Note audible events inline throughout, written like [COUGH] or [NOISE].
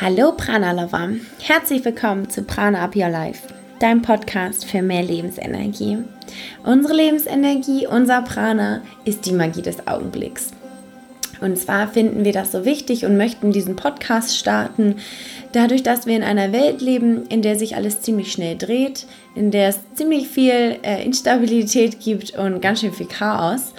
Hallo Prana Lover, herzlich willkommen zu Prana Up Your Life, dein Podcast für mehr Lebensenergie. Unsere Lebensenergie, unser Prana, ist die Magie des Augenblicks. Und zwar finden wir das so wichtig und möchten diesen Podcast starten, dadurch, dass wir in einer Welt leben, in der sich alles ziemlich schnell dreht, in der es ziemlich viel äh, Instabilität gibt und ganz schön viel Chaos.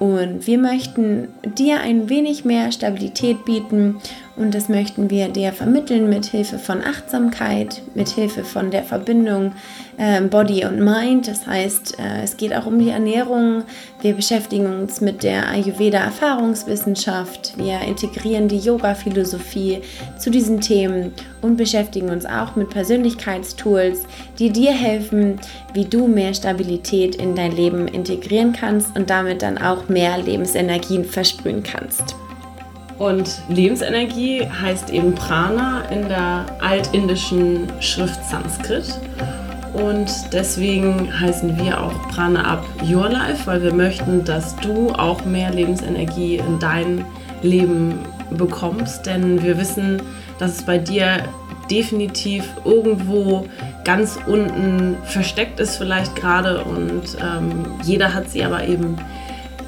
Und wir möchten dir ein wenig mehr Stabilität bieten und das möchten wir dir vermitteln mit Hilfe von Achtsamkeit, mit Hilfe von der Verbindung äh, Body und Mind. Das heißt, äh, es geht auch um die Ernährung. Wir beschäftigen uns mit der Ayurveda Erfahrungswissenschaft. Wir integrieren die Yoga Philosophie zu diesen Themen und beschäftigen uns auch mit Persönlichkeitstools, die dir helfen, wie du mehr Stabilität in dein Leben integrieren kannst und damit dann auch mehr Lebensenergien versprühen kannst. Und Lebensenergie heißt eben Prana in der altindischen Schrift Sanskrit. Und deswegen heißen wir auch Prana Up Your Life, weil wir möchten, dass du auch mehr Lebensenergie in dein Leben bekommst. Denn wir wissen, dass es bei dir definitiv irgendwo ganz unten versteckt ist, vielleicht gerade. Und ähm, jeder hat sie aber eben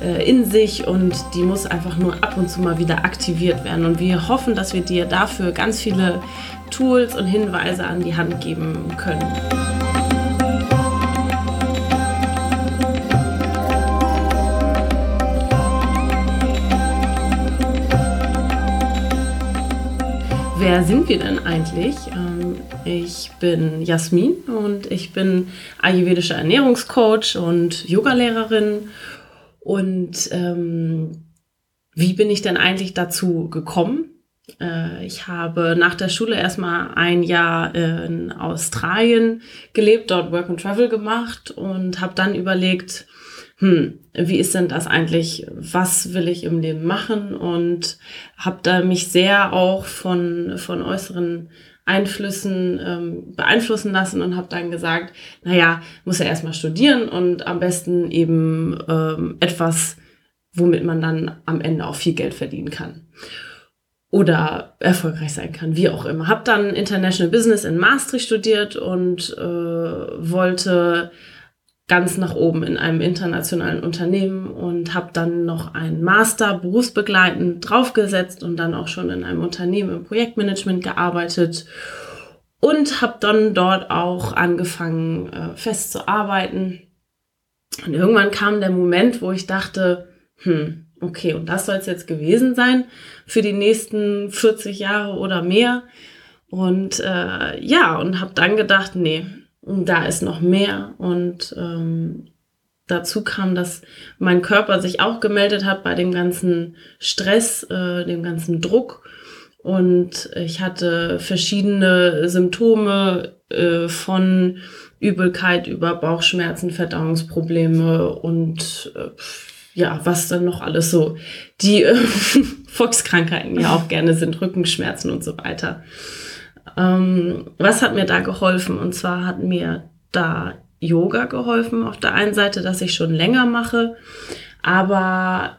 in sich und die muss einfach nur ab und zu mal wieder aktiviert werden. Und wir hoffen, dass wir dir dafür ganz viele Tools und Hinweise an die Hand geben können. Wer sind wir denn eigentlich? Ähm, ich bin Jasmin und ich bin ayurvedischer Ernährungscoach und Yogalehrerin und ähm, wie bin ich denn eigentlich dazu gekommen? Äh, ich habe nach der Schule erstmal ein Jahr in Australien gelebt, dort Work and Travel gemacht und habe dann überlegt, hm, wie ist denn das eigentlich? Was will ich im Leben machen? Und habe da mich sehr auch von, von äußeren Einflüssen ähm, beeinflussen lassen und habe dann gesagt, naja, muss ja erstmal studieren und am besten eben ähm, etwas, womit man dann am Ende auch viel Geld verdienen kann. Oder erfolgreich sein kann, wie auch immer. Habe dann International Business in Maastricht studiert und äh, wollte ganz nach oben in einem internationalen Unternehmen und habe dann noch einen Master berufsbegleitend draufgesetzt und dann auch schon in einem Unternehmen im Projektmanagement gearbeitet und habe dann dort auch angefangen äh, festzuarbeiten. Und irgendwann kam der Moment, wo ich dachte, hm, okay, und das soll es jetzt gewesen sein für die nächsten 40 Jahre oder mehr. Und äh, ja, und habe dann gedacht, nee, da ist noch mehr. Und ähm, dazu kam, dass mein Körper sich auch gemeldet hat bei dem ganzen Stress, äh, dem ganzen Druck. Und ich hatte verschiedene Symptome äh, von Übelkeit über Bauchschmerzen, Verdauungsprobleme und äh, ja, was dann noch alles so die äh, [LAUGHS] Volkskrankheiten ja auch gerne sind, Rückenschmerzen und so weiter. Ähm, was hat mir da geholfen? Und zwar hat mir da Yoga geholfen. Auf der einen Seite, dass ich schon länger mache, aber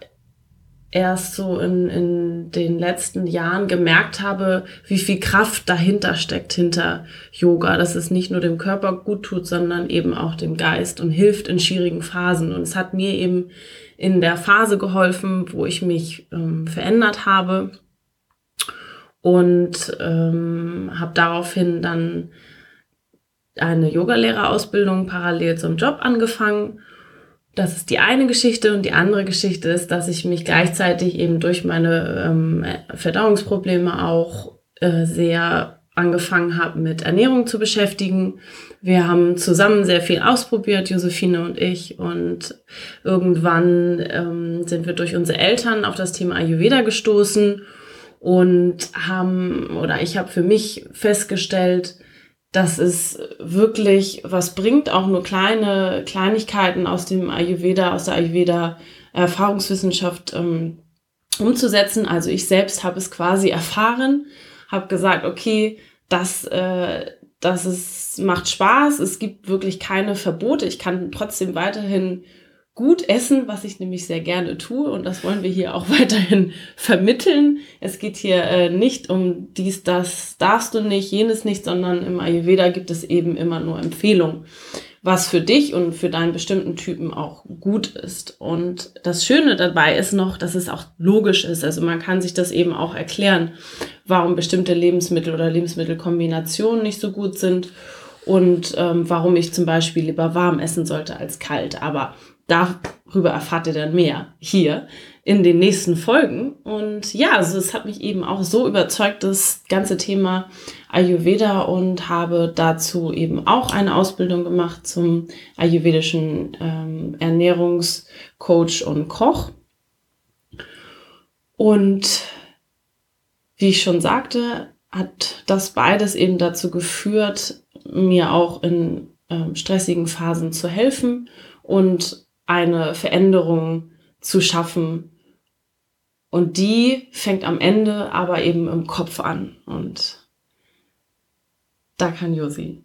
erst so in, in den letzten Jahren gemerkt habe, wie viel Kraft dahinter steckt, hinter Yoga, dass es nicht nur dem Körper gut tut, sondern eben auch dem Geist und hilft in schwierigen Phasen. Und es hat mir eben in der Phase geholfen, wo ich mich ähm, verändert habe und ähm, habe daraufhin dann eine Yogalehrerausbildung parallel zum Job angefangen. Das ist die eine Geschichte und die andere Geschichte ist, dass ich mich gleichzeitig eben durch meine ähm, Verdauungsprobleme auch äh, sehr angefangen habe, mit Ernährung zu beschäftigen. Wir haben zusammen sehr viel ausprobiert, Josephine und ich. Und irgendwann ähm, sind wir durch unsere Eltern auf das Thema Ayurveda gestoßen und haben oder ich habe für mich festgestellt, dass es wirklich was bringt, auch nur kleine Kleinigkeiten aus dem Ayurveda, aus der Ayurveda Erfahrungswissenschaft ähm, umzusetzen. Also ich selbst habe es quasi erfahren, habe gesagt, okay, das, äh, das ist, macht Spaß, es gibt wirklich keine Verbote, ich kann trotzdem weiterhin gut essen, was ich nämlich sehr gerne tue und das wollen wir hier auch [LAUGHS] weiterhin vermitteln. Es geht hier äh, nicht um dies, das darfst du nicht, jenes nicht, sondern im Ayurveda gibt es eben immer nur Empfehlungen, was für dich und für deinen bestimmten Typen auch gut ist. Und das Schöne dabei ist noch, dass es auch logisch ist. Also man kann sich das eben auch erklären, warum bestimmte Lebensmittel oder Lebensmittelkombinationen nicht so gut sind und ähm, warum ich zum Beispiel lieber warm essen sollte als kalt. Aber darüber erfahrt ihr dann mehr hier in den nächsten Folgen. Und ja, also es hat mich eben auch so überzeugt, das ganze Thema Ayurveda und habe dazu eben auch eine Ausbildung gemacht zum ayurvedischen ähm, Ernährungscoach und Koch. Und wie ich schon sagte, hat das beides eben dazu geführt, mir auch in ähm, stressigen Phasen zu helfen und eine Veränderung zu schaffen. Und die fängt am Ende aber eben im Kopf an. Und da kann Josi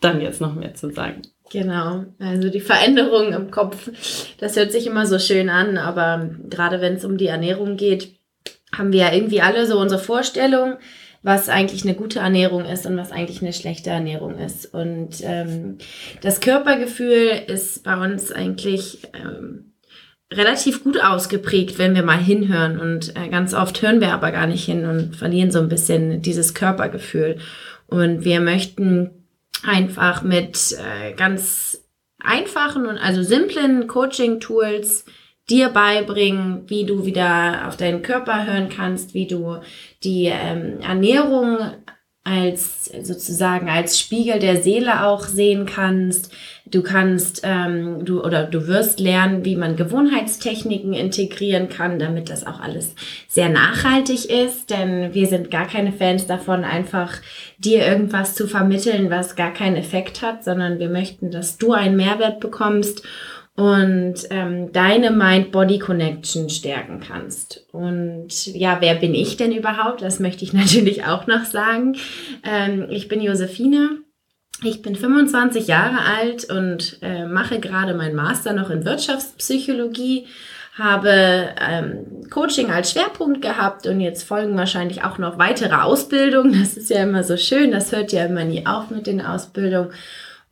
dann jetzt noch mehr zu sagen. Genau, also die Veränderung im Kopf, das hört sich immer so schön an, aber gerade wenn es um die Ernährung geht, haben wir ja irgendwie alle so unsere Vorstellung, was eigentlich eine gute Ernährung ist und was eigentlich eine schlechte Ernährung ist. Und ähm, das Körpergefühl ist bei uns eigentlich ähm, relativ gut ausgeprägt, wenn wir mal hinhören. Und äh, ganz oft hören wir aber gar nicht hin und verlieren so ein bisschen dieses Körpergefühl. Und wir möchten einfach mit äh, ganz einfachen und also simplen Coaching-Tools dir beibringen, wie du wieder auf deinen Körper hören kannst, wie du die ähm, Ernährung als sozusagen als Spiegel der Seele auch sehen kannst. Du kannst ähm, du oder du wirst lernen, wie man Gewohnheitstechniken integrieren kann, damit das auch alles sehr nachhaltig ist. Denn wir sind gar keine Fans davon, einfach dir irgendwas zu vermitteln, was gar keinen Effekt hat, sondern wir möchten, dass du einen Mehrwert bekommst und ähm, deine Mind-Body-Connection stärken kannst. Und ja, wer bin ich denn überhaupt? Das möchte ich [LAUGHS] natürlich auch noch sagen. Ähm, ich bin Josephine. Ich bin 25 Jahre alt und äh, mache gerade meinen Master noch in Wirtschaftspsychologie, habe ähm, Coaching als Schwerpunkt gehabt und jetzt folgen wahrscheinlich auch noch weitere Ausbildungen. Das ist ja immer so schön, das hört ja immer nie auf mit den Ausbildungen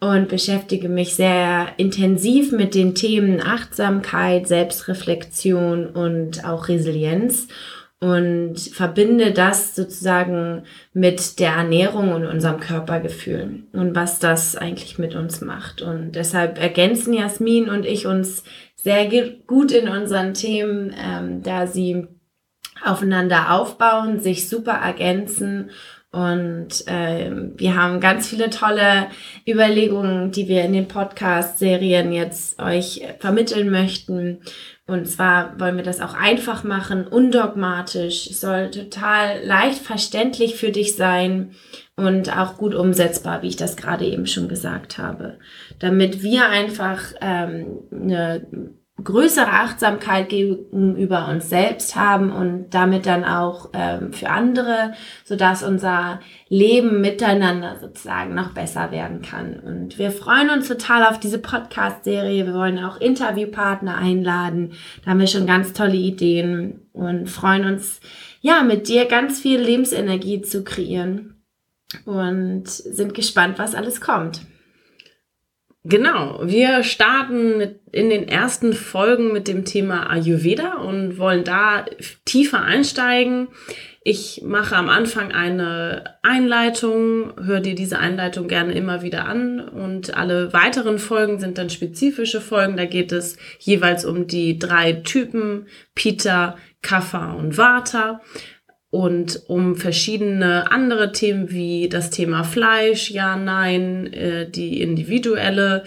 und beschäftige mich sehr intensiv mit den Themen Achtsamkeit, Selbstreflexion und auch Resilienz und verbinde das sozusagen mit der Ernährung und unserem Körpergefühl und was das eigentlich mit uns macht. Und deshalb ergänzen Jasmin und ich uns sehr gut in unseren Themen, ähm, da sie aufeinander aufbauen, sich super ergänzen und äh, wir haben ganz viele tolle Überlegungen, die wir in den Podcast-Serien jetzt euch vermitteln möchten. Und zwar wollen wir das auch einfach machen, undogmatisch. Es soll total leicht verständlich für dich sein und auch gut umsetzbar, wie ich das gerade eben schon gesagt habe. Damit wir einfach ähm, eine größere Achtsamkeit gegenüber uns selbst haben und damit dann auch ähm, für andere, so dass unser Leben miteinander sozusagen noch besser werden kann. Und wir freuen uns total auf diese Podcast-Serie. Wir wollen auch Interviewpartner einladen. Da haben wir schon ganz tolle Ideen und freuen uns, ja, mit dir ganz viel Lebensenergie zu kreieren und sind gespannt, was alles kommt. Genau, wir starten in den ersten Folgen mit dem Thema Ayurveda und wollen da tiefer einsteigen. Ich mache am Anfang eine Einleitung, hör dir diese Einleitung gerne immer wieder an und alle weiteren Folgen sind dann spezifische Folgen. Da geht es jeweils um die drei Typen, Pita, Kapha und Vata und um verschiedene andere Themen wie das Thema Fleisch, ja, nein, äh, die individuelle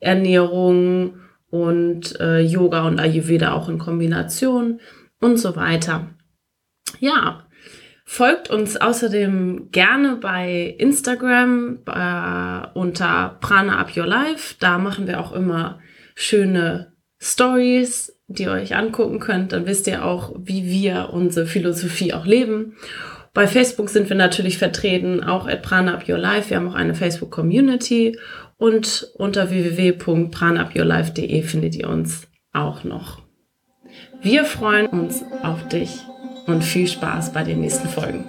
Ernährung und äh, Yoga und Ayurveda auch in Kombination und so weiter. Ja, folgt uns außerdem gerne bei Instagram äh, unter Prana Up Your Life. Da machen wir auch immer schöne Stories die ihr euch angucken könnt, dann wisst ihr auch, wie wir unsere Philosophie auch leben. Bei Facebook sind wir natürlich vertreten, auch at Prana Your Life. Wir haben auch eine Facebook-Community und unter www.pranaupyourlife.de findet ihr uns auch noch. Wir freuen uns auf dich und viel Spaß bei den nächsten Folgen.